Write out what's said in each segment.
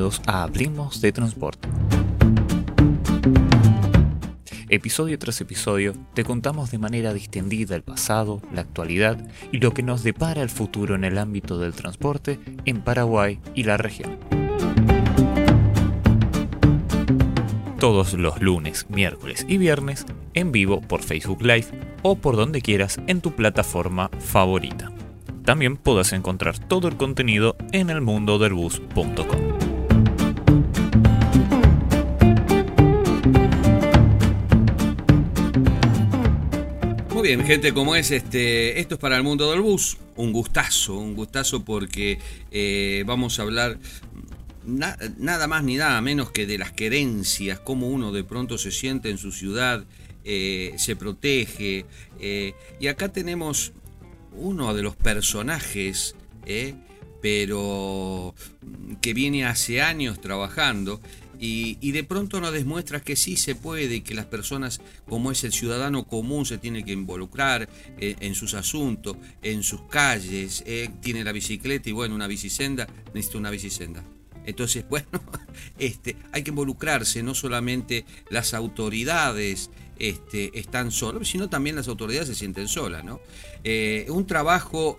A Hablemos de Transporte. Episodio tras episodio te contamos de manera distendida el pasado, la actualidad y lo que nos depara el futuro en el ámbito del transporte en Paraguay y la región. Todos los lunes, miércoles y viernes en vivo por Facebook Live o por donde quieras en tu plataforma favorita. También podrás encontrar todo el contenido en elmundodelbus.com. Muy bien, gente, como es este, esto es para el mundo del bus, un gustazo, un gustazo porque eh, vamos a hablar nada más ni nada menos que de las querencias, cómo uno de pronto se siente en su ciudad, eh, se protege. Eh, y acá tenemos uno de los personajes, pero que viene hace años trabajando y, de pronto nos demuestras que sí se puede que las personas, como es el ciudadano común, se tiene que involucrar eh, en sus asuntos, en sus calles, eh, tiene la bicicleta y bueno, una bicisenda, necesita una bicisenda. Entonces, bueno, este, hay que involucrarse, no solamente las autoridades este, están solas, sino también las autoridades se sienten solas, ¿no? Eh, un trabajo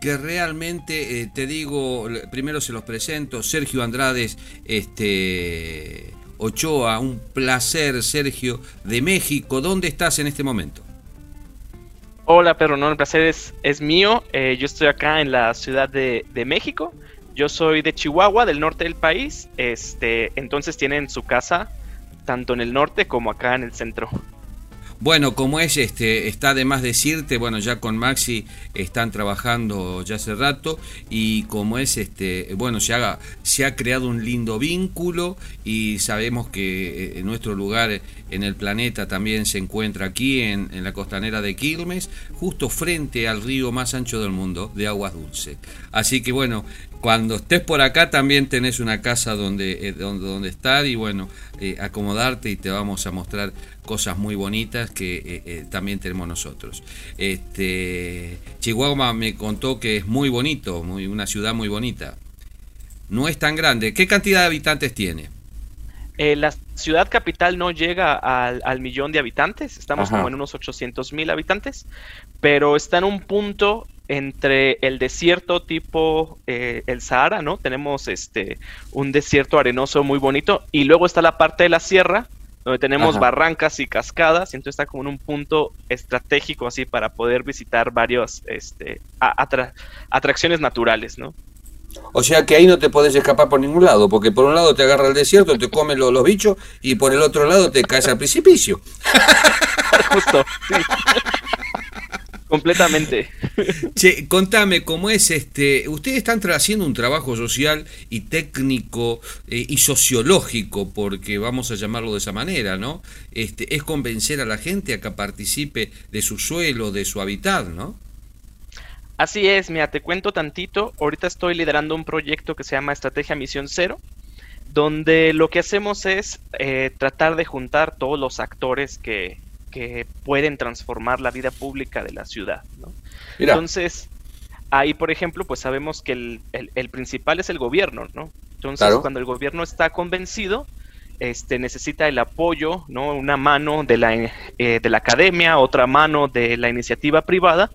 que realmente, eh, te digo, primero se los presento, Sergio Andrades este, Ochoa, un placer, Sergio, de México. ¿Dónde estás en este momento? Hola, Pedro, no, el placer es, mío. Eh, yo estoy acá en la Ciudad de, de, México. Yo soy de Chihuahua, del norte del país. Este, entonces tienen su casa tanto en el norte como acá en el centro. Bueno, como es, este, está de más decirte, bueno, ya con Maxi están trabajando ya hace rato y como es, este, bueno, se, haga, se ha creado un lindo vínculo y sabemos que eh, nuestro lugar en el planeta también se encuentra aquí en, en, la costanera de Quilmes, justo frente al río más ancho del mundo de aguas dulces. Así que bueno, cuando estés por acá también tenés una casa donde, eh, donde, donde, estar y bueno, eh, acomodarte y te vamos a mostrar cosas muy bonitas que eh, también tenemos nosotros. Este, Chihuahua me contó que es muy bonito, muy, una ciudad muy bonita. No es tan grande. ¿Qué cantidad de habitantes tiene? la ciudad capital no llega al, al millón de habitantes, estamos como en unos 800 mil habitantes, pero está en un punto entre el desierto tipo eh, el Sahara, ¿no? Tenemos este un desierto arenoso muy bonito y luego está la parte de la sierra donde tenemos barrancas y cascadas, y entonces está como en un punto estratégico así para poder visitar varios este, atracciones naturales, ¿no? O sea que ahí no te podés escapar por ningún lado, porque por un lado te agarra el desierto, te comen los, los bichos, y por el otro lado te caes al precipicio. Justo, sí. Completamente. Che, contame, ¿cómo es este? Ustedes están haciendo un trabajo social y técnico eh, y sociológico, porque vamos a llamarlo de esa manera, ¿no? Este, es convencer a la gente a que participe de su suelo, de su hábitat, ¿no? Así es, mira, te cuento tantito. Ahorita estoy liderando un proyecto que se llama Estrategia Misión Cero, donde lo que hacemos es eh, tratar de juntar todos los actores que, que pueden transformar la vida pública de la ciudad. ¿no? Entonces, ahí, por ejemplo, pues sabemos que el, el, principal es el gobierno, ¿no? Entonces, cuando el gobierno está convencido, este, necesita el apoyo, ¿no? Una mano de la, eh, de la academia, otra mano de la iniciativa privada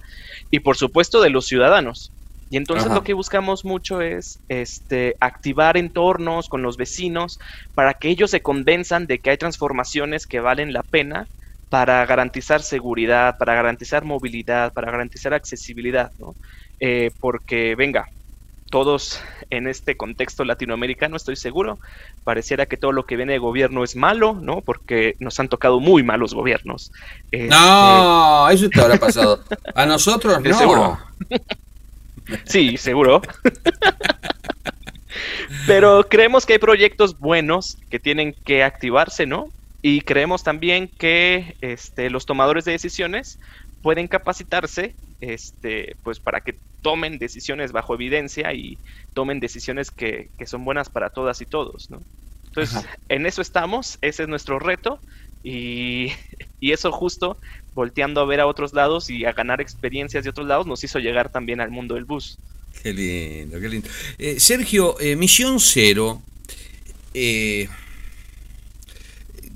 y, por supuesto, de los ciudadanos. Y entonces lo que buscamos mucho es este, activar entornos con los vecinos para que ellos se convenzan de que hay transformaciones que valen la pena para garantizar seguridad, para garantizar movilidad, para garantizar accesibilidad, ¿no? Eh, porque, venga, todos en este contexto latinoamericano, estoy seguro, pareciera que todo lo que viene de gobierno es malo, ¿no? Porque nos han tocado muy malos gobiernos. no, este, eso te habrá pasado. A nosotros no. Seguro. sí, seguro. Pero creemos que hay proyectos buenos que tienen que activarse, ¿no? Y creemos también que este, los tomadores de decisiones pueden capacitarse este, pues para que tomen decisiones bajo evidencia y tomen decisiones que, son buenas para todas y todos. ¿no? Entonces, en eso estamos, ese es nuestro reto y, y, eso justo volteando a ver a otros lados y a ganar experiencias de otros lados nos hizo llegar también al mundo del bus. Qué lindo, qué lindo. Eh, Sergio, eh, Misión Cero, eh,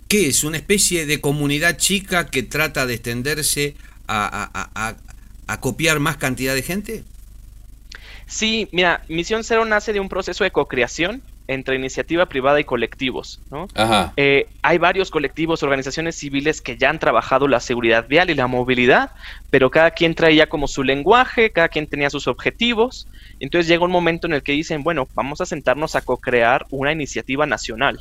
¿qué es? ¿Una especie de comunidad chica que trata de extenderse a, a copiar más cantidad de gente? Sí, mira, Misión Cero nace de un proceso de co-creación entre iniciativa privada y colectivos. ¿no? Eh, hay varios colectivos, organizaciones civiles que ya han trabajado la seguridad vial y la movilidad, pero cada quien traía como su lenguaje, cada quien tenía sus objetivos. Entonces llega un momento en el que dicen, bueno, vamos a sentarnos a co-crear una iniciativa nacional.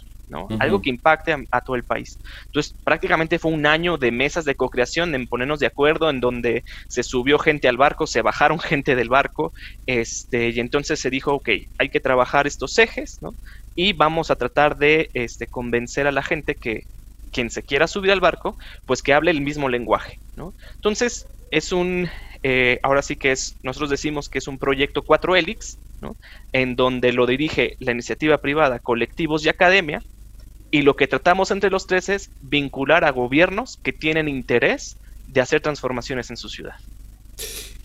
Algo que impacte a, todo el país. Entonces, prácticamente fue un año de mesas de co-creación, en ponernos de acuerdo, en donde se subió gente al barco, se bajaron gente del barco, este, y entonces se dijo, ok, hay que trabajar estos ejes, ¿no? Y vamos a tratar de este, convencer a la gente que quien se quiera subir al barco, pues que hable el mismo lenguaje, ¿no? Entonces, es un, eh, ahora sí que es, nosotros decimos que es un proyecto 4 Helix, ¿no? en donde lo dirige la iniciativa privada, colectivos y academia, y lo que tratamos entre los tres es vincular a gobiernos que tienen interés de hacer transformaciones en su ciudad.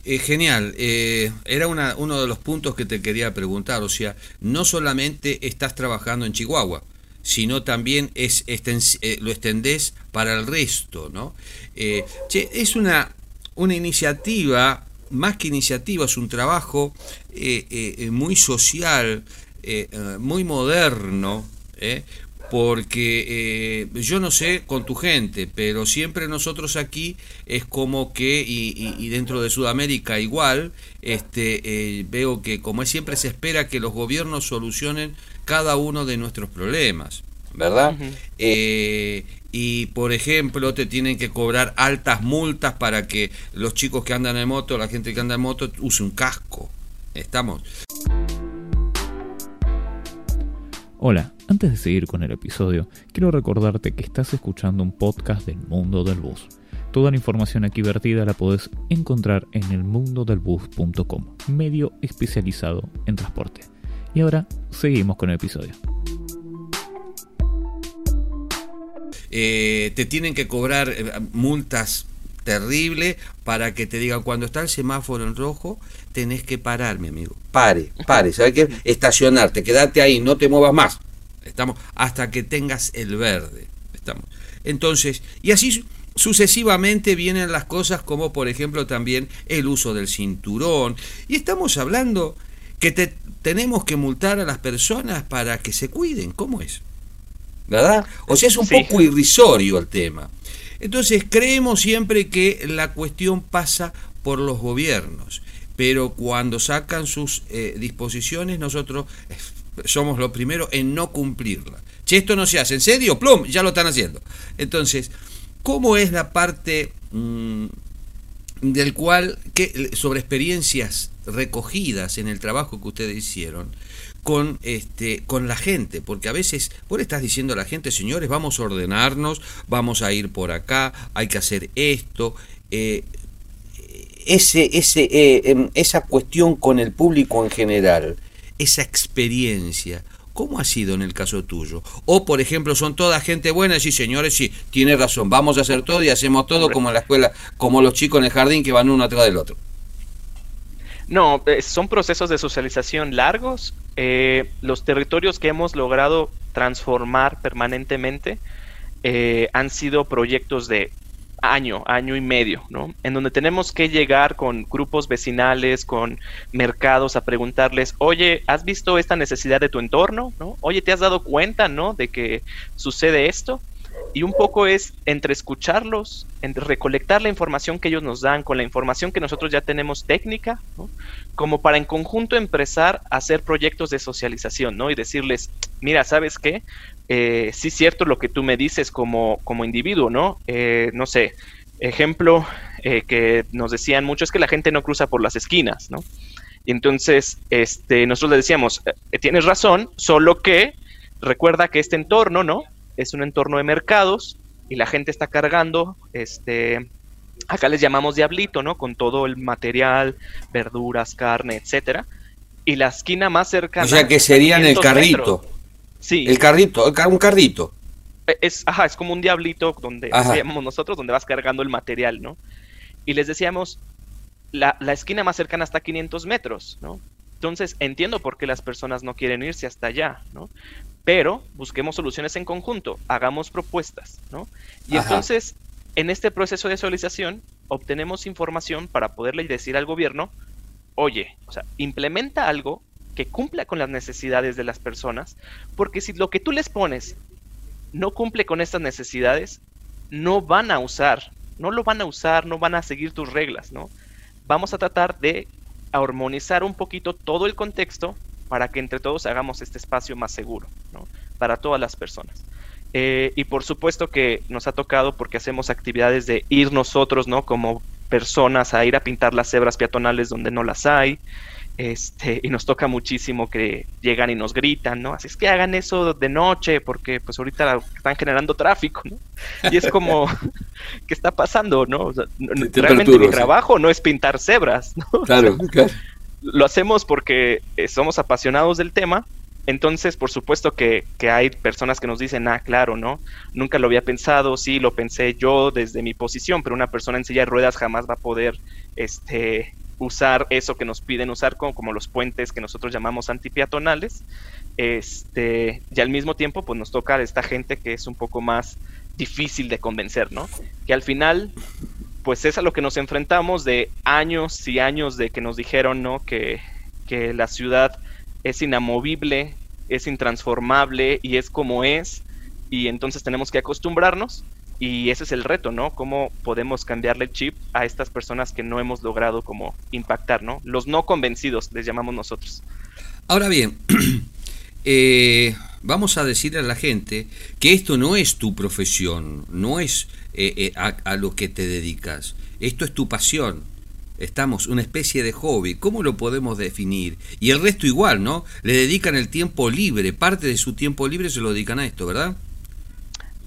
Eh, genial, eh, era uno de los puntos que te quería preguntar, o sea, no solamente estás trabajando en Chihuahua, sino también es, eh, lo extendés para el resto, ¿no? es una, una iniciativa, más que iniciativa, es un trabajo muy social, muy moderno, porque eh, yo no sé con tu gente, pero siempre nosotros aquí es como que, y, dentro de Sudamérica igual, este, eh, veo que como es siempre se espera que los gobiernos solucionen cada uno de nuestros problemas, ¿verdad? Eh, y por ejemplo te tienen que cobrar altas multas para que los chicos que andan en moto, la gente que anda en moto, use un casco. Estamos. Hola, antes de seguir con el episodio, quiero recordarte que estás escuchando un podcast del mundo del bus. Toda la información aquí vertida la podés encontrar en elmundodelbus.com, medio especializado en transporte. Y ahora seguimos con el episodio. Eh, te tienen que cobrar eh, multas terrible para que te diga cuando está el semáforo en rojo, tenés que parar, mi amigo. Pare, pare, ¿sabes qué? Estacionarte, quedarte ahí, no te muevas más. Estamos hasta que tengas el verde. Estamos. Entonces, y así sucesivamente vienen las cosas como por ejemplo también el uso del cinturón y estamos hablando que te, tenemos que multar a las personas para que se cuiden, ¿cómo es? ¿Verdad? O sea, es un poco irrisorio el tema. Entonces creemos siempre que la cuestión pasa por los gobiernos, pero cuando sacan sus eh, disposiciones nosotros eh, somos los primeros en no cumplirla. Si esto no se hace, ¿en serio? ¡Plum! Ya lo están haciendo. Entonces, ¿cómo es la parte mm, del cual, que, sobre experiencias recogidas en el trabajo que ustedes hicieron, con, este, con la gente, porque a veces vos le estás diciendo a la gente, señores, vamos a ordenarnos, vamos a ir por acá, hay que hacer esto. Eh, ese, ese, eh, em, esa cuestión con el público en general, esa experiencia, ¿Cómo ha sido en el caso tuyo? O, por ejemplo, son toda gente buena y sí, señores, sí, tiene razón, vamos a hacer todo y hacemos todo como en la escuela, como los chicos en el jardín que van uno atrás del otro. No, eh, son procesos de socialización largos. Eh, los territorios que hemos logrado transformar permanentemente eh, han sido proyectos de año, año y medio, ¿no? En donde tenemos que llegar con grupos vecinales, con mercados a preguntarles, oye, ¿has visto esta necesidad de tu entorno? ¿No? Oye, ¿te has dado cuenta, ¿no? De que sucede esto y un poco es entre escucharlos, entre recolectar la información que ellos nos dan con la información que nosotros ya tenemos técnica, como para en conjunto empezar a hacer proyectos de socialización, ¿no? Y decirles, mira, ¿sabes qué? Eh, sí es cierto lo que tú me dices como, como individuo, ¿no? Eh, no sé, ejemplo eh, que nos decían mucho es que la gente no cruza por las esquinas, ¿no? Y entonces, este, nosotros le decíamos, eh, tienes razón, solo que recuerda que este entorno, ¿no? es un entorno de mercados y la gente está cargando, este, acá les llamamos diablito, ¿no? Con todo el material, verduras, carne, etcétera. Y la esquina más cercana. O sea que serían el carrito. Sí. El carrito, un carrito. E, es, ajá, es como un diablito donde decíamos nosotros, donde vas cargando el material, ¿no? Y les decíamos, la, la esquina más cercana está a 500 metros, ¿no? Entonces, entiendo por qué las personas no quieren irse hasta allá, ¿no? Pero busquemos soluciones en conjunto, hagamos propuestas, ¿no? Y entonces, en este proceso de socialización, obtenemos información para poderle decir al gobierno, oye, o sea, implementa algo que cumpla con las necesidades de las personas, porque si lo que tú les pones no cumple con estas necesidades, no van a usar, no lo van a usar, no van a seguir tus reglas, ¿no? Vamos a tratar de armonizar un poquito todo el contexto para que entre todos hagamos este espacio más seguro, ¿no? Para todas las personas. Eh, y por supuesto que nos ha tocado porque hacemos actividades de ir nosotros, ¿no? Como personas a ir a pintar las cebras peatonales donde no las hay, este, y nos toca muchísimo que llegan y nos gritan, ¿no? Así es que hagan eso de noche, porque pues ahorita están generando tráfico, ¿no? Y es como, ¿qué está pasando, no? realmente mi trabajo no es pintar cebras, ¿no? Claro, claro. Lo hacemos porque eh, somos apasionados del tema, entonces, por supuesto que, que, hay personas que nos dicen, ah, claro, ¿no? Nunca lo había pensado, sí, lo pensé yo desde mi posición, pero una persona en silla de ruedas jamás va a poder, este, usar eso que nos piden usar como, como los puentes que nosotros llamamos antipeatonales. Este, y al mismo tiempo, pues nos toca a esta gente que es un poco más difícil de convencer, ¿no? Que al final, pues es a lo que nos enfrentamos de años y años de que nos dijeron, ¿no? Que, que la ciudad es inamovible, es intransformable y es como es, y entonces tenemos que acostumbrarnos y ese es el reto, ¿no? Cómo podemos cambiarle el chip a estas personas que no hemos logrado como impactar, ¿no? Los no convencidos, les llamamos nosotros. Ahora bien, eh, vamos a decirle a la gente que esto no es tu profesión, no es eh, eh, a, lo que te dedicas, esto es tu pasión. Estamos una especie de hobby, ¿cómo lo podemos definir? Y el resto igual, ¿no? Le dedican el tiempo libre, parte de su tiempo libre se lo dedican a esto, ¿verdad?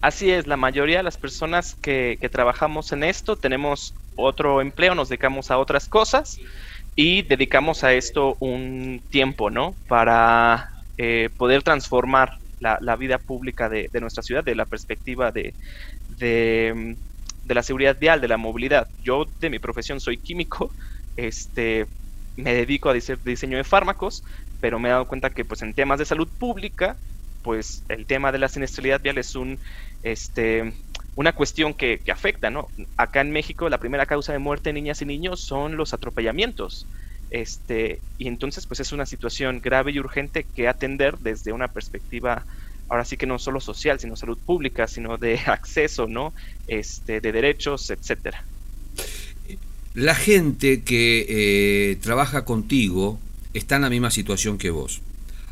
Así es, la mayoría de las personas que, trabajamos en esto tenemos otro empleo, nos dedicamos a otras cosas y dedicamos a esto un tiempo, ¿no? Para eh, poder transformar la, vida pública de, nuestra ciudad, de la perspectiva de, de, la seguridad vial, de la movilidad. Yo de mi profesión soy químico, este, me dedico a diseño de fármacos, pero me he dado cuenta que pues en temas de salud pública pues el tema de la siniestralidad vial es un, este, una cuestión que, afecta, ¿no? Acá en México la primera causa de muerte de niñas y niños son los atropellamientos. Este, y entonces pues es una situación grave y urgente que atender desde una perspectiva ahora sí que no solo social, sino salud pública, sino de acceso, ¿no? Este, de derechos, etcétera. La gente que eh, trabaja contigo está en la misma situación que vos.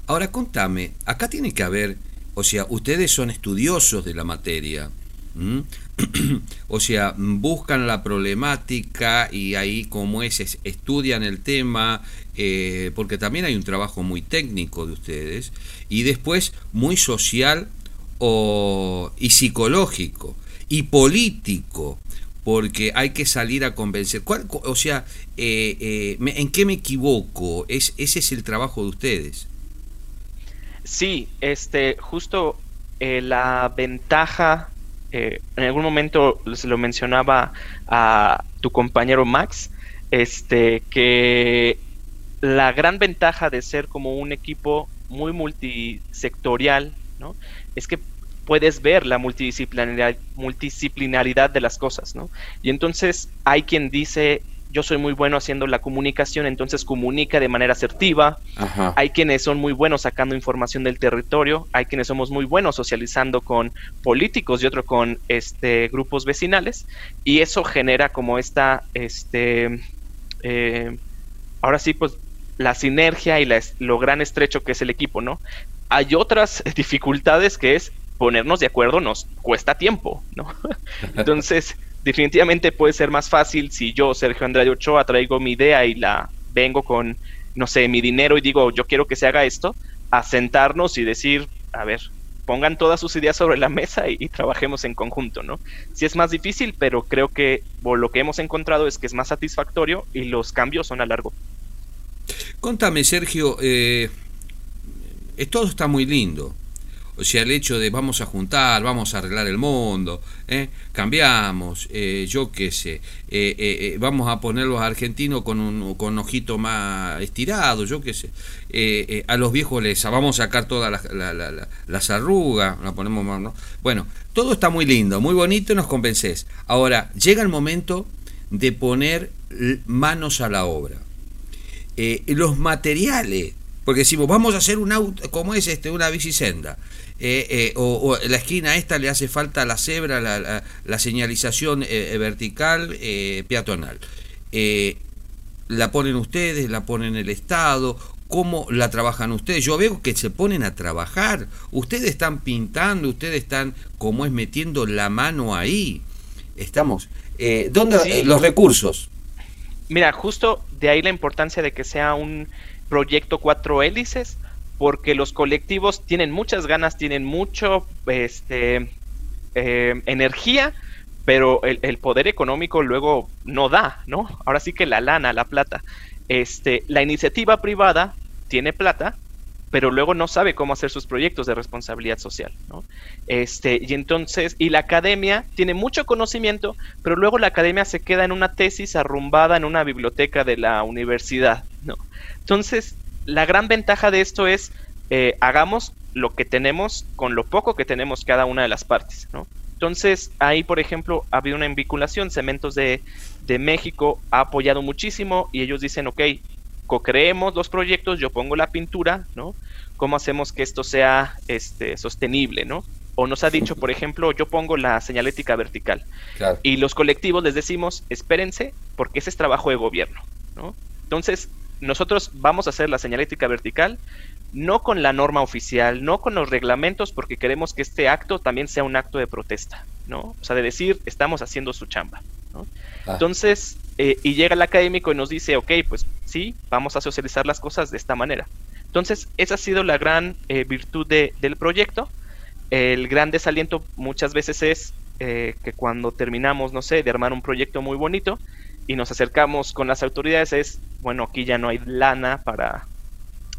Ahora contame, acá tiene que haber, o sea, ustedes son estudiosos de la materia, o sea, buscan la problemática y ahí como es, estudian el tema, eh, porque también hay un trabajo muy técnico de ustedes, y después muy social o, y psicológico y político porque hay que salir a convencer. o sea, eh, eh, ¿en qué me equivoco? Es, ese es el trabajo de ustedes. Sí, este, justo eh, la ventaja, eh, en algún momento se lo mencionaba a tu compañero Max, este, que la gran ventaja de ser como un equipo muy multisectorial, ¿no? Es que puedes ver la multidisciplinaridad, multidisciplinaridad de las cosas, ¿no? Y entonces hay quien dice, yo soy muy bueno haciendo la comunicación, entonces comunica de manera asertiva. Hay quienes son muy buenos sacando información del territorio, hay quienes somos muy buenos socializando con políticos y otro con este grupos vecinales y eso genera como esta este eh, ahora sí pues la sinergia y la, lo gran estrecho que es el equipo, ¿no? Hay otras dificultades que es ponernos de acuerdo nos cuesta tiempo, ¿no? Entonces, definitivamente puede ser más fácil si yo, Sergio Andrade Ochoa, traigo mi idea y la vengo con, no sé, mi dinero y digo, yo quiero que se haga esto, a sentarnos y decir, a ver, pongan todas sus ideas sobre la mesa y, trabajemos en conjunto, ¿no? Sí es más difícil, pero creo que lo que hemos encontrado es que es más satisfactorio y los cambios son a largo. Contame, Sergio, eh, todo está muy lindo. O sea, el hecho de vamos a juntar, vamos a arreglar el mundo, ¿eh? cambiamos, eh, yo qué sé, eh, vamos a poner los argentinos con un con ojito más estirado, yo qué sé. a los viejos les vamos a sacar todas las, arrugas, la ponemos más, ¿no? Bueno, todo está muy lindo, muy bonito, nos convences. Ahora, llega el momento de poner manos a la obra. los materiales porque decimos, vamos a hacer un auto, como es este, una bicisenda. Eh, eh, o, la esquina esta le hace falta la cebra, la, señalización eh, vertical, peatonal. la ponen ustedes, la ponen el Estado, ¿cómo la trabajan ustedes? Yo veo que se ponen a trabajar, ustedes están pintando, ustedes están, como es, metiendo la mano ahí. Estamos. ¿Dónde los recursos? Mira, justo de ahí la importancia de que sea un proyecto cuatro hélices, porque los colectivos tienen muchas ganas, tienen mucho este, eh, energía, pero el, poder económico luego no da, ¿no? Ahora sí que la lana, la plata. Este, la iniciativa privada tiene plata, pero luego no sabe cómo hacer sus proyectos de responsabilidad social, ¿no? Este, y entonces, y la academia tiene mucho conocimiento, pero luego la academia se queda en una tesis arrumbada en una biblioteca de la universidad, ¿no? Entonces, la gran ventaja de esto es eh, hagamos lo que tenemos con lo poco que tenemos cada una de las partes, ¿no? Entonces, ahí, por ejemplo, ha habido una vinculación, Cementos de, de México ha apoyado muchísimo y ellos dicen, ok, co-creemos los proyectos, yo pongo la pintura, ¿no? ¿Cómo hacemos que esto sea este, sostenible, ¿no? O nos ha dicho, por ejemplo, yo pongo la señalética vertical. Y los colectivos les decimos, espérense, porque ese es trabajo de gobierno, ¿no? Entonces, nosotros vamos a hacer la señalética vertical, no con la norma oficial, no con los reglamentos, porque queremos que este acto también sea un acto de protesta, ¿no? O sea, de decir, estamos haciendo su chamba, ¿no? Ah. Entonces, eh, y llega el académico y nos dice, ok, pues sí, vamos a socializar las cosas de esta manera. Entonces, esa ha sido la gran eh, virtud del proyecto. El gran desaliento muchas veces es eh, que cuando terminamos, no sé, de armar un proyecto muy bonito, y nos acercamos con las autoridades es, bueno, aquí ya no hay lana para,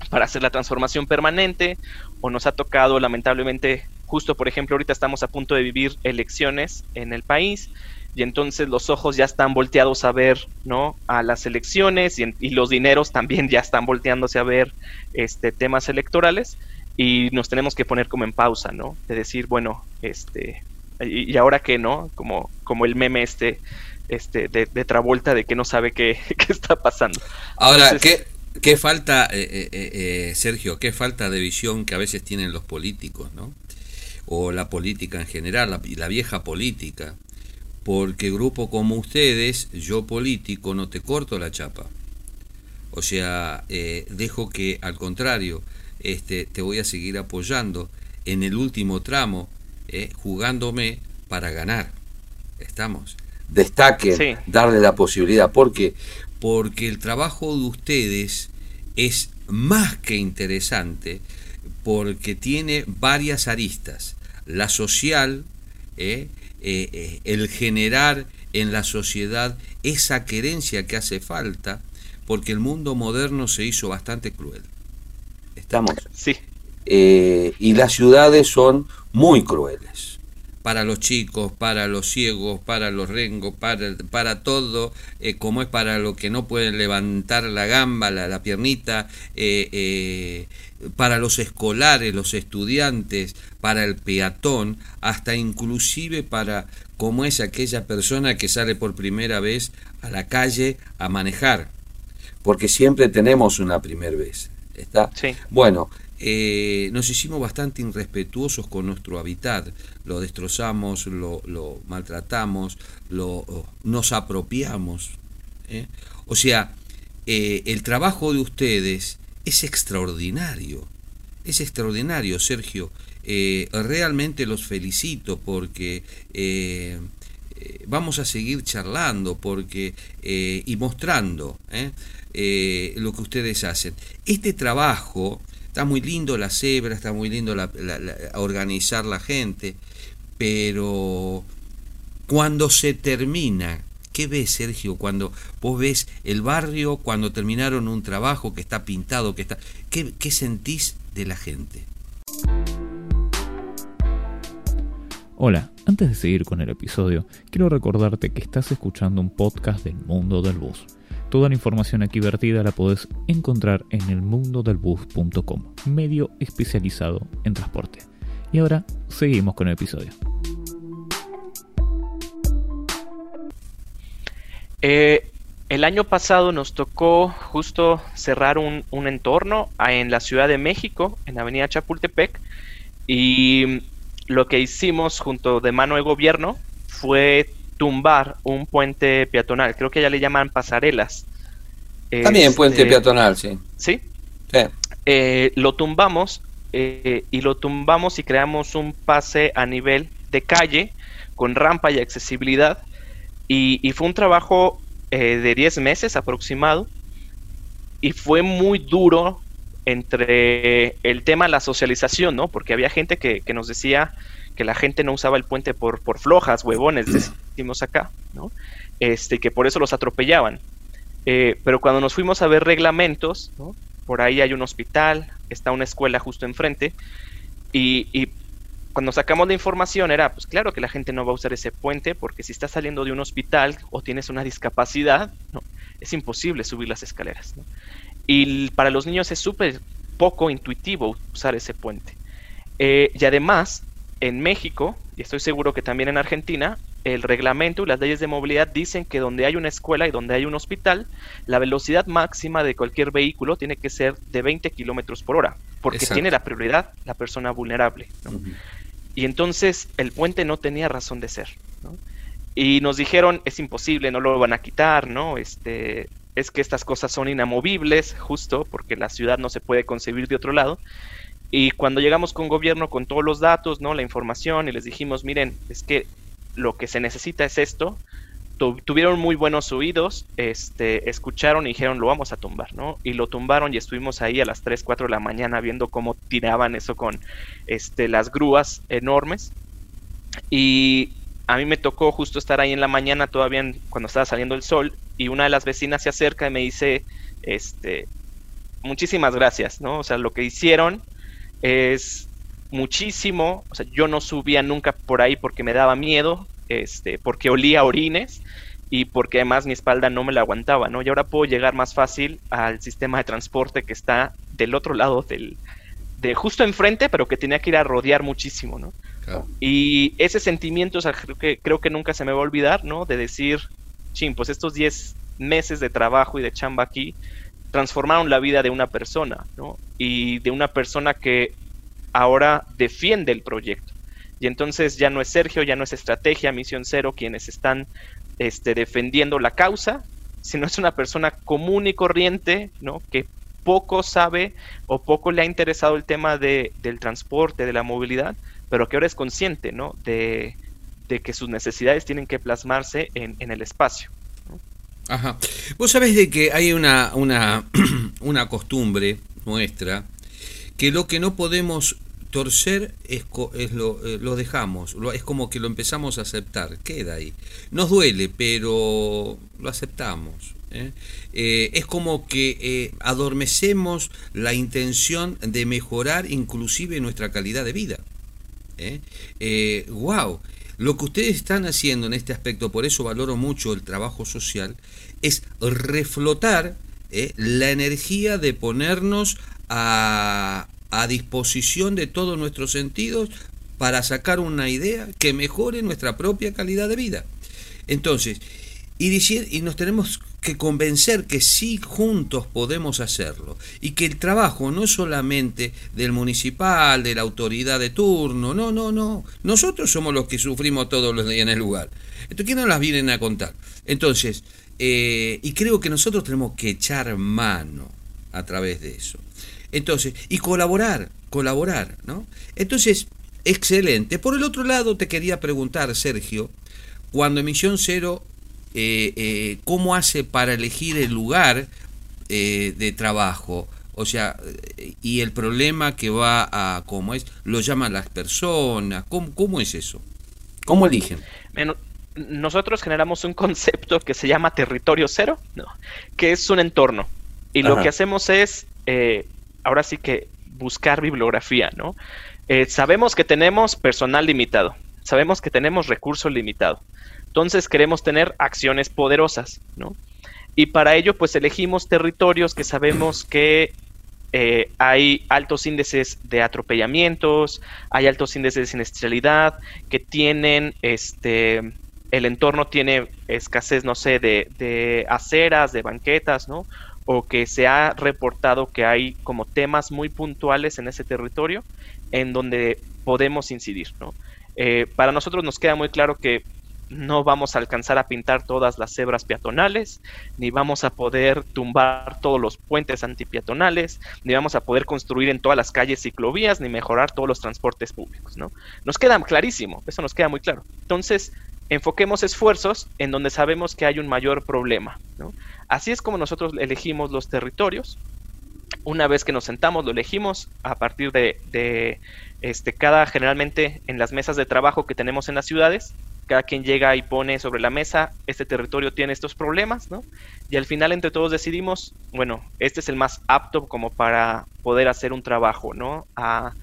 para hacer la transformación permanente, o nos ha tocado lamentablemente, justo por ejemplo, ahorita estamos a punto de vivir elecciones en el país, y entonces los ojos ya están volteados a ver, ¿no? A las elecciones y, y los dineros también ya están volteándose a ver este, temas electorales y nos tenemos que poner como en pausa, ¿no? De decir, bueno, este, y, ahora qué, ¿no? Como, como el meme este este, de, de Travolta de que no sabe qué, está pasando. Ahora, ¿qué, ¿qué, falta, eh, eh, eh, Sergio, qué falta de visión que a veces tienen los políticos, ¿no? O la política en general, la, la vieja política. Porque grupo como ustedes, yo político, no te corto la chapa. O sea, dejo que al contrario, este, te voy a seguir apoyando en el último tramo, jugándome para ganar. Estamos destaque, darle la posibilidad. ¿Por qué? Porque el trabajo de ustedes es más que interesante porque tiene varias aristas. La social, eh, eh, eh, el generar en la sociedad esa querencia que hace falta, porque el mundo moderno se hizo bastante cruel. ¿Estamos? Sí. y las ciudades son muy crueles para los chicos, para los ciegos, para los rengos, para, para todo, eh, como es para los que no pueden levantar la gamba, la, piernita, eh, eh, para los escolares, los estudiantes, para el peatón, hasta inclusive para como es aquella persona que sale por primera vez a la calle a manejar, porque siempre tenemos una primera vez. ¿Está? Sí. Bueno, eh, nos hicimos bastante irrespetuosos con nuestro hábitat, lo destrozamos, lo, maltratamos, lo, nos apropiamos. ¿eh? O sea, eh, el trabajo de ustedes es extraordinario, es extraordinario, Sergio. realmente los felicito porque vamos a seguir charlando porque y mostrando lo que ustedes hacen. Este trabajo Está muy lindo la cebra, está muy lindo la, organizar la gente, pero cuando se termina, ¿qué ves, Sergio? Cuando vos ves el barrio, cuando terminaron un trabajo que está pintado, que está. ¿Qué, qué sentís de la gente? Hola, antes de seguir con el episodio, quiero recordarte que estás escuchando un podcast del mundo del bus. Toda la información aquí vertida la podés encontrar en elmundodelbus.com, medio especializado en transporte. Y ahora seguimos con el episodio. Eh, el año pasado nos tocó justo cerrar un, un entorno en la Ciudad de México, en Avenida Chapultepec, y lo que hicimos junto de mano de gobierno fue tumbar un puente peatonal. Creo que ya le llaman pasarelas. También puente este, peatonal, sí. Sí. Eh, lo tumbamos eh, y lo tumbamos y creamos un pase a nivel de calle con rampa y accesibilidad. Y, fue un trabajo eh, de 10 meses aproximado. Y fue muy duro entre el tema de la socialización, ¿no? Porque había gente que, nos decía que la gente no usaba el puente por, por flojas, huevones, decimos acá, ¿no? Este, que por eso los atropellaban. Eh, pero cuando nos fuimos a ver reglamentos, ¿no? por ahí hay un hospital, está una escuela justo enfrente, y, y, cuando sacamos la información era, pues claro que la gente no va a usar ese puente, porque si estás saliendo de un hospital o tienes una discapacidad, ¿no? es imposible subir las escaleras. Y para los niños es súper poco intuitivo usar ese puente. Eh, y además, en México, y estoy seguro que también en Argentina, el reglamento y las leyes de movilidad dicen que donde hay una escuela y donde hay un hospital, la velocidad máxima de cualquier vehículo tiene que ser de 20 kilómetros por hora, porque tiene la prioridad la persona vulnerable. Y entonces el puente no tenía razón de ser. Y nos dijeron, es imposible, no lo van a quitar, ¿no? Este, es que estas cosas son inamovibles, justo porque la ciudad no se puede concebir de otro lado. Y cuando llegamos con gobierno con todos los datos, ¿no? La información y les dijimos, miren, es que lo que se necesita es esto. tuvieron muy buenos oídos, este, escucharon y dijeron, lo vamos a tumbar, ¿no? Y lo tumbaron y estuvimos ahí a las 3, 4 de la mañana viendo cómo tiraban eso con este, las grúas enormes. Y a mí me tocó justo estar ahí en la mañana todavía cuando estaba saliendo el sol y una de las vecinas se acerca y me dice, este, muchísimas gracias, ¿no? O sea, lo que hicieron es muchísimo, o sea, yo no subía nunca por ahí porque me daba miedo, este, porque olía orines y porque además mi espalda no me la aguantaba, ¿no? Y ahora puedo llegar más fácil al sistema de transporte que está del otro lado del, de justo enfrente, pero que tenía que ir a rodear muchísimo, ¿no? Y ese sentimiento, o sea, creo que, creo que nunca se me va a olvidar, ¿no? De decir, ching, pues estos 10 meses de trabajo y de chamba aquí transformaron la vida de una persona, ¿no? Y de una persona que ahora defiende el proyecto. Y entonces ya no es Sergio, ya no es Estrategia, Misión Cero quienes están este, defendiendo la causa, sino es una persona común y corriente, ¿no? Que poco sabe o poco le ha interesado el tema de, del transporte, de la movilidad, pero que ahora es consciente, ¿no? De, que sus necesidades tienen que plasmarse en, el espacio. Ajá. Vos sabés de que hay una, una, una costumbre nuestra que lo que no podemos torcer es, es lo, eh, lo, dejamos, es como que lo empezamos a aceptar, queda ahí. Nos duele, pero lo aceptamos. ¿Eh? Eh, es como que adormecemos la intención de mejorar inclusive nuestra calidad de vida. ¿eh? wow, eh, lo que ustedes están haciendo en este aspecto, por eso valoro mucho el trabajo social, es reflotar ¿eh? la energía de ponernos a, a disposición de todos nuestros sentidos para sacar una idea que mejore nuestra propia calidad de vida. Entonces, y, y nos tenemos que convencer que sí juntos podemos hacerlo y que el trabajo no es solamente del municipal, de la autoridad de turno, no, no, no. Nosotros somos los que sufrimos todos los días en el lugar. Entonces, ¿qué nos las vienen a contar? Entonces, eh, y creo que nosotros tenemos que echar mano a través de eso. Entonces, y colaborar, colaborar, ¿no? Entonces, excelente. Por el otro lado, te quería preguntar, Sergio, cuando Emisión Cero eh, eh, cómo hace para elegir el lugar eh, de trabajo. O sea, y el problema que va a, ¿cómo es? Lo llaman las personas. ¿Cómo, cómo es eso? ¿Cómo eligen? nosotros generamos un concepto que se llama territorio cero, ¿no? que es un entorno. Y lo que hacemos es, ahora sí que buscar bibliografía, ¿no? sabemos que tenemos personal limitado. sabemos que tenemos recurso limitado. Entonces queremos tener acciones poderosas, ¿no? Y para ello, pues elegimos territorios que sabemos que eh, hay altos índices de atropellamientos, hay altos índices de siniestralidad, que tienen este el entorno tiene escasez, no sé, de, de, aceras, de banquetas, ¿no? O que se ha reportado que hay como temas muy puntuales en ese territorio en donde podemos incidir, ¿no? Eh, para nosotros nos queda muy claro que no vamos a alcanzar a pintar todas las cebras peatonales, ni vamos a poder tumbar todos los puentes antipeatonales, ni vamos a poder construir en todas las calles ciclovías, ni mejorar todos los transportes públicos, ¿no? Nos queda clarísimo, eso nos queda muy claro. Entonces, enfoquemos esfuerzos en donde sabemos que hay un mayor problema, ¿no? Así es como nosotros elegimos los territorios. Una vez que nos sentamos, lo elegimos a partir de, de este, cada, generalmente en las mesas de trabajo que tenemos en las ciudades, cada quien llega y pone sobre la mesa, este territorio tiene estos problemas, ¿no? Y al final entre todos decidimos, bueno, este es el más apto como para poder hacer un trabajo, ¿no? A,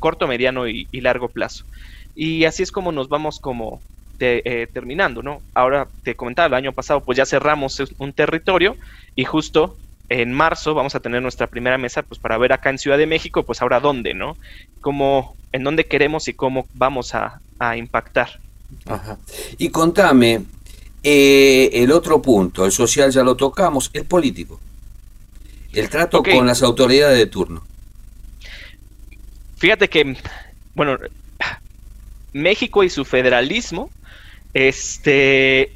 corto, mediano y, largo plazo. Y así es como nos vamos como eh, terminando, ¿no? Ahora te comentaba, el año pasado pues ya cerramos un territorio y justo en marzo vamos a tener nuestra primera mesa pues para ver acá en Ciudad de México pues ahora dónde, ¿no? Cómo, en dónde queremos y cómo vamos a, a impactar. Ajá. Y contame, eh, el otro punto, el social ya lo tocamos, el político. El trato con las autoridades de turno. Fíjate que, bueno, México y su federalismo, este,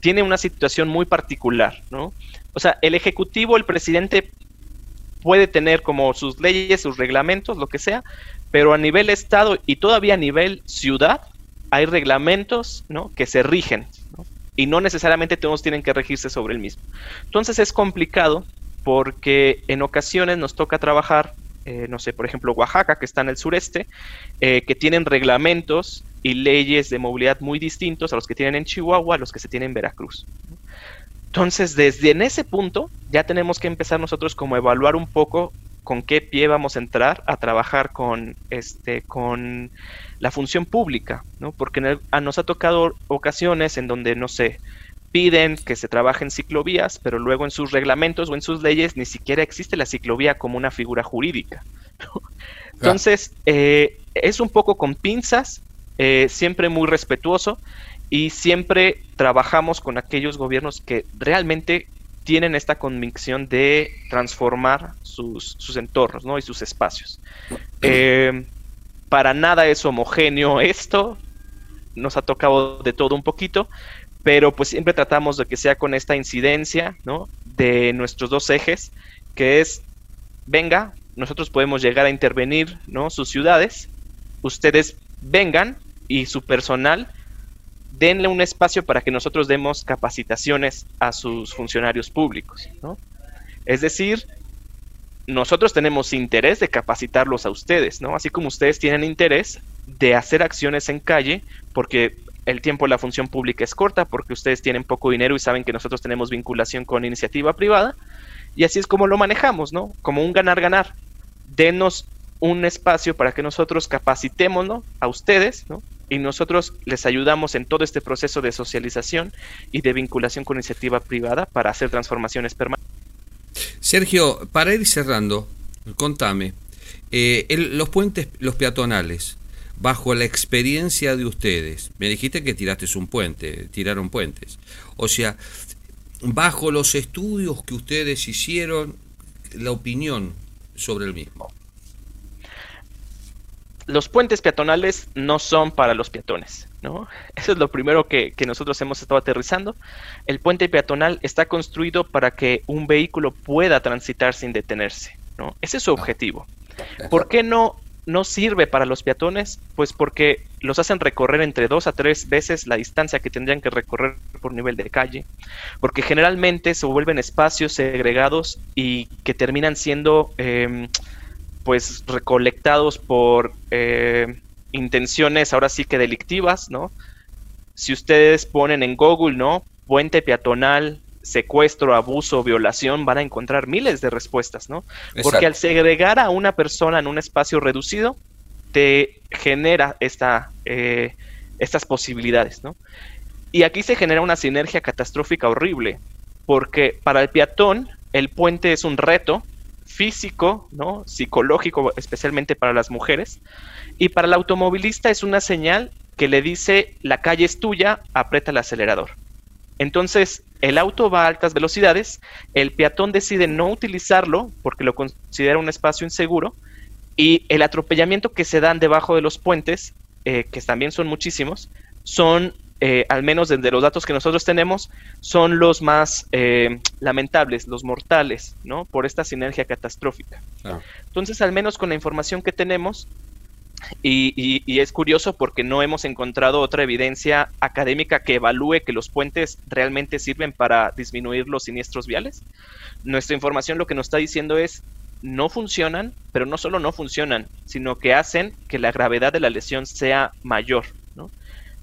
tiene una situación muy particular, ¿no? O sea, el Ejecutivo, el presidente puede tener como sus leyes, sus reglamentos, lo que sea, pero a nivel Estado y todavía a nivel ciudad, hay reglamentos ¿no? que se rigen y no necesariamente todos tienen que regirse sobre el mismo. Entonces es complicado porque en ocasiones nos toca trabajar, eh, no sé, por ejemplo, Oaxaca, que está en el sureste, eh, que tienen reglamentos y leyes de movilidad muy distintos a los que tienen en Chihuahua, a los que se tienen en Veracruz. Entonces, desde en ese punto, ya tenemos que empezar nosotros como evaluar un poco con qué pie vamos a entrar a trabajar con, este, con la función pública, ¿no? Porque nos ha tocado ocasiones en donde, no sé, piden que se trabaje en ciclovías, pero luego en sus reglamentos o en sus leyes ni siquiera existe la ciclovía como una figura jurídica. Entonces, eh, es un poco con pinzas, eh, siempre muy respetuoso y siempre trabajamos con aquellos gobiernos que realmente tienen esta convicción de transformar sus, entornos ¿no? y sus espacios. Eh, para nada es homogéneo esto, nos ha tocado de todo un poquito, pero pues siempre tratamos de que sea con esta incidencia, ¿no? De nuestros dos ejes, que es, venga, nosotros podemos llegar a intervenir, ¿no? Sus ciudades, ustedes vengan y su personal denle un espacio para que nosotros demos capacitaciones a sus funcionarios públicos, ¿no? Es decir, nosotros tenemos interés de capacitarlos a ustedes, ¿no? Así como ustedes tienen interés de hacer acciones en calle, porque el tiempo de la función pública es corta, porque ustedes tienen poco dinero y saben que nosotros tenemos vinculación con iniciativa privada, y así es como lo manejamos, ¿no? Como un ganar-ganar. Denos un espacio para que nosotros capacitemos a ustedes, ¿no? Y nosotros les ayudamos en todo este proceso de socialización y de vinculación con iniciativa privada para hacer transformaciones permanentes. Sergio, para ir cerrando, contame, eh, los puentes, los peatonales, bajo la experiencia de ustedes, me dijiste que tiraste un puente, tiraron puentes, o sea, bajo los estudios que ustedes hicieron, la opinión sobre el mismo. Los puentes peatonales no son para los peatones. ¿no? Eso es lo primero que, nosotros hemos estado aterrizando. El puente peatonal está construido para que un vehículo pueda transitar sin detenerse, ¿no? Ese es su objetivo. ¿Por qué no, no sirve para los peatones? Pues porque los hacen recorrer entre dos a tres veces la distancia que tendrían que recorrer por nivel de calle, porque generalmente se vuelven espacios segregados y que terminan siendo em, pues recolectados por eh, intenciones ahora sí que delictivas, ¿no? Si ustedes ponen en Google, ¿no? Puente peatonal, secuestro, abuso, violación, van a encontrar miles de respuestas, ¿no? Porque al segregar a una persona en un espacio reducido, te genera esta, eh, estas posibilidades, ¿no? Y aquí se genera una sinergia catastrófica horrible, porque para el peatón el puente es un reto físico, ¿no? psicológico, especialmente para las mujeres, y para el automovilista es una señal que le dice la calle es tuya, aprieta el acelerador. Entonces, el auto va a altas velocidades, el peatón decide no utilizarlo porque lo considera un espacio inseguro, y el atropellamiento que se dan debajo de los puentes, eh, que también son muchísimos, son, eh, al menos desde los datos que nosotros tenemos, son los más eh, lamentables, los mortales, ¿no? Por esta sinergia catastrófica. Entonces, al menos con la información que tenemos, y, es curioso porque no hemos encontrado otra evidencia académica que evalúe que los puentes realmente sirven para disminuir los siniestros viales. Nuestra información lo que nos está diciendo es no funcionan, pero no solo no funcionan, sino que hacen que la gravedad de la lesión sea mayor.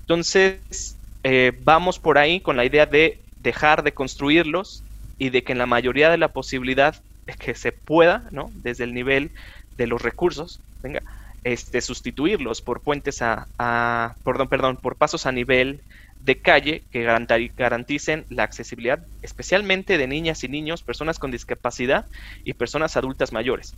Entonces, eh, vamos por ahí con la idea de dejar de construirlos y de que en la mayoría de la posibilidad que se pueda, ¿no? desde el nivel de los recursos, venga, este, sustituirlos por puentes a, perdón, perdón, por pasos a nivel de calle que garanticen la accesibilidad, especialmente de niñas y niños, personas con discapacidad y personas adultas mayores.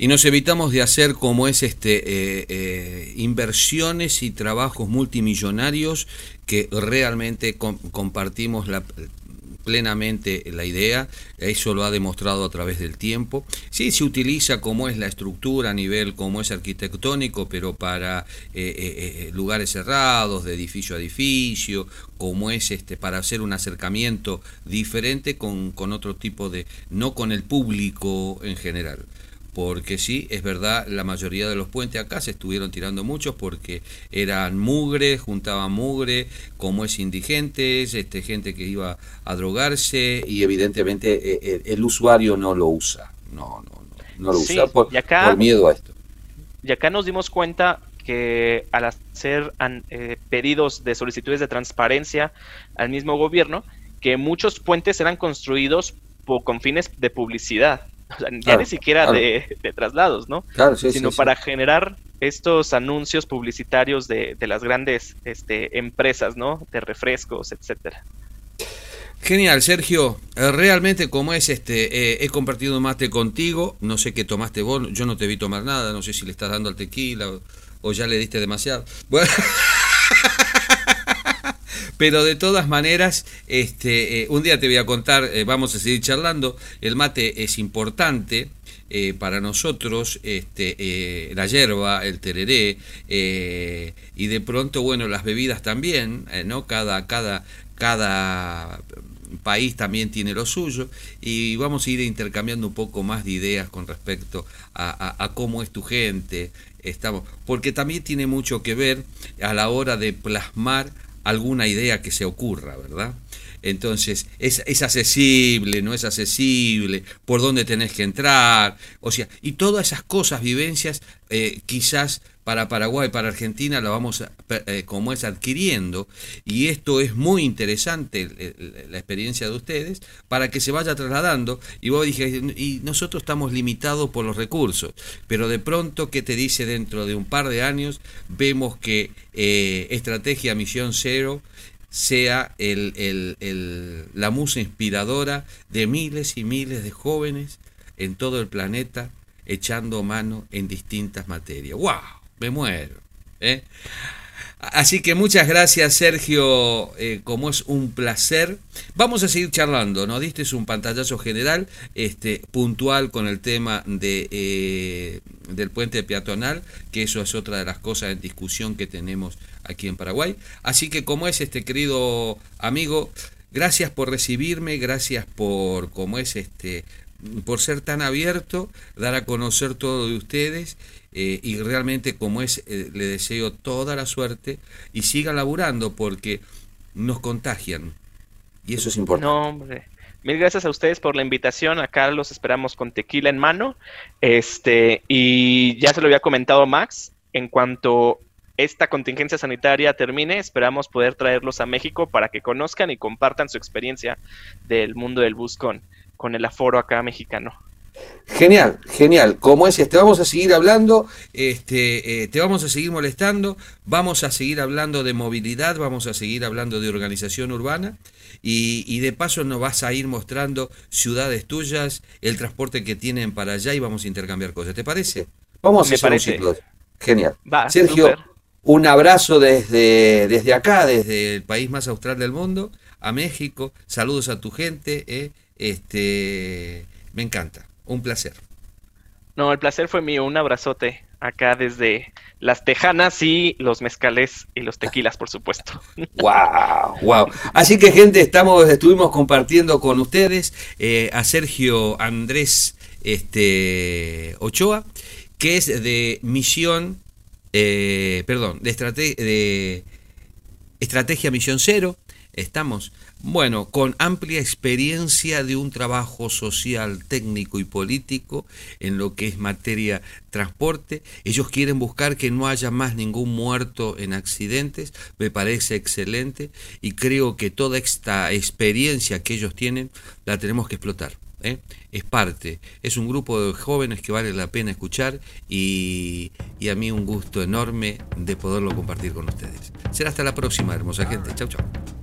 Y nos evitamos de hacer como es este eh, eh, inversiones y trabajos multimillonarios que realmente compartimos plenamente la idea, eso lo ha demostrado a través del tiempo. Sí, se utiliza como es la estructura a nivel como es arquitectónico, pero para eh, lugares cerrados, de edificio a edificio, como es este, para hacer un acercamiento diferente con, con otro tipo de, no con el público en general porque sí, es verdad, la mayoría de los puentes acá se estuvieron tirando muchos porque eran mugre, juntaban mugre, como es indigentes, este, gente que iba a drogarse y evidentemente eh, eh, el, usuario no lo usa, no, no, no, lo usa por, miedo a esto. Y acá nos dimos cuenta que al hacer eh, pedidos de solicitudes de transparencia al mismo gobierno, que muchos puentes eran construidos con fines de publicidad ya ni siquiera de, traslados, ¿no? Sino para generar estos anuncios publicitarios de, las grandes este, empresas, ¿no? De refrescos, etcétera. Genial, Sergio. Eh, realmente, como es, este, eh, he compartido mate contigo. No sé qué tomaste vos. Yo no te vi tomar nada. No sé si le estás dando al tequila o, o ya le diste demasiado. Bueno. Pero de todas maneras, este, eh, un día te voy a contar, eh, vamos a seguir charlando, el mate es importante. Eh, para nosotros este, la hierba, el tereré y de pronto, bueno, las bebidas también, ¿no? Cada, cada, cada país también tiene lo suyo y vamos a ir intercambiando un poco más de ideas con respecto a, a cómo es tu gente, estamos, porque también tiene mucho que ver a la hora de plasmar alguna idea que se ocurra, ¿verdad? Entonces, es, es, accesible, no es accesible, por dónde tenés que entrar, o sea, y todas esas cosas, vivencias, eh, quizás para Paraguay, para Argentina, la vamos eh, como es adquiriendo, y esto es muy interesante, la experiencia de ustedes, para que se vaya trasladando, y vos dije, y nosotros estamos limitados por los recursos, pero de pronto, ¿qué te dice dentro de un par de años? Vemos que eh, Estrategia Misión Cero sea el, la musa inspiradora de miles y miles de jóvenes en todo el planeta echando mano en distintas materias. ¡Wow! Me muero. ¿eh? Así que muchas gracias Sergio, eh, como es un placer. Vamos a seguir charlando, ¿no? Diste un pantallazo general, este, puntual con el tema de, eh, del puente peatonal, que eso es otra de las cosas en discusión que tenemos aquí en Paraguay. Así que como es este querido amigo, gracias por recibirme, gracias por como es este por ser tan abierto, dar a conocer todo de ustedes eh, y realmente como es eh, le deseo toda la suerte y siga laburando porque nos contagian y eso es importante. No, hombre. Mil gracias a ustedes por la invitación. Acá los esperamos con tequila en mano. Este, y ya se lo había comentado Max. En cuanto esta contingencia sanitaria termine, esperamos poder traerlos a México para que conozcan y compartan su experiencia del mundo del bus con, el aforo acá mexicano. Genial, genial. Como es, te vamos a seguir hablando, este, eh, te vamos a seguir molestando, vamos a seguir hablando de movilidad, vamos a seguir hablando de organización urbana y, de paso nos vas a ir mostrando ciudades tuyas, el transporte que tienen para allá y vamos a intercambiar cosas. ¿Te parece? Vamos a hacer un ciclo. Genial. Sergio, un abrazo desde, desde acá, desde el país más austral del mundo, a México. Saludos a tu gente. Eh, este, me encanta. Un placer. No, el placer fue mío. Un abrazote acá desde las tejanas y los mezcales y los tequilas, por supuesto. Wow, wow. Así que gente, estamos, estuvimos compartiendo con ustedes eh, a Sergio Andrés este, Ochoa, que es de misión, eh, perdón, de, de estrategia misión cero. Estamos bueno, con amplia experiencia de un trabajo social, técnico y político en lo que es materia transporte. Ellos quieren buscar que no haya más ningún muerto en accidentes. Me parece excelente y creo que toda esta experiencia que ellos tienen la tenemos que explotar. ¿eh? Es parte, es un grupo de jóvenes que vale la pena escuchar y, y a mí un gusto enorme de poderlo compartir con ustedes. Será hasta la próxima, hermosa gente. Chau, chau.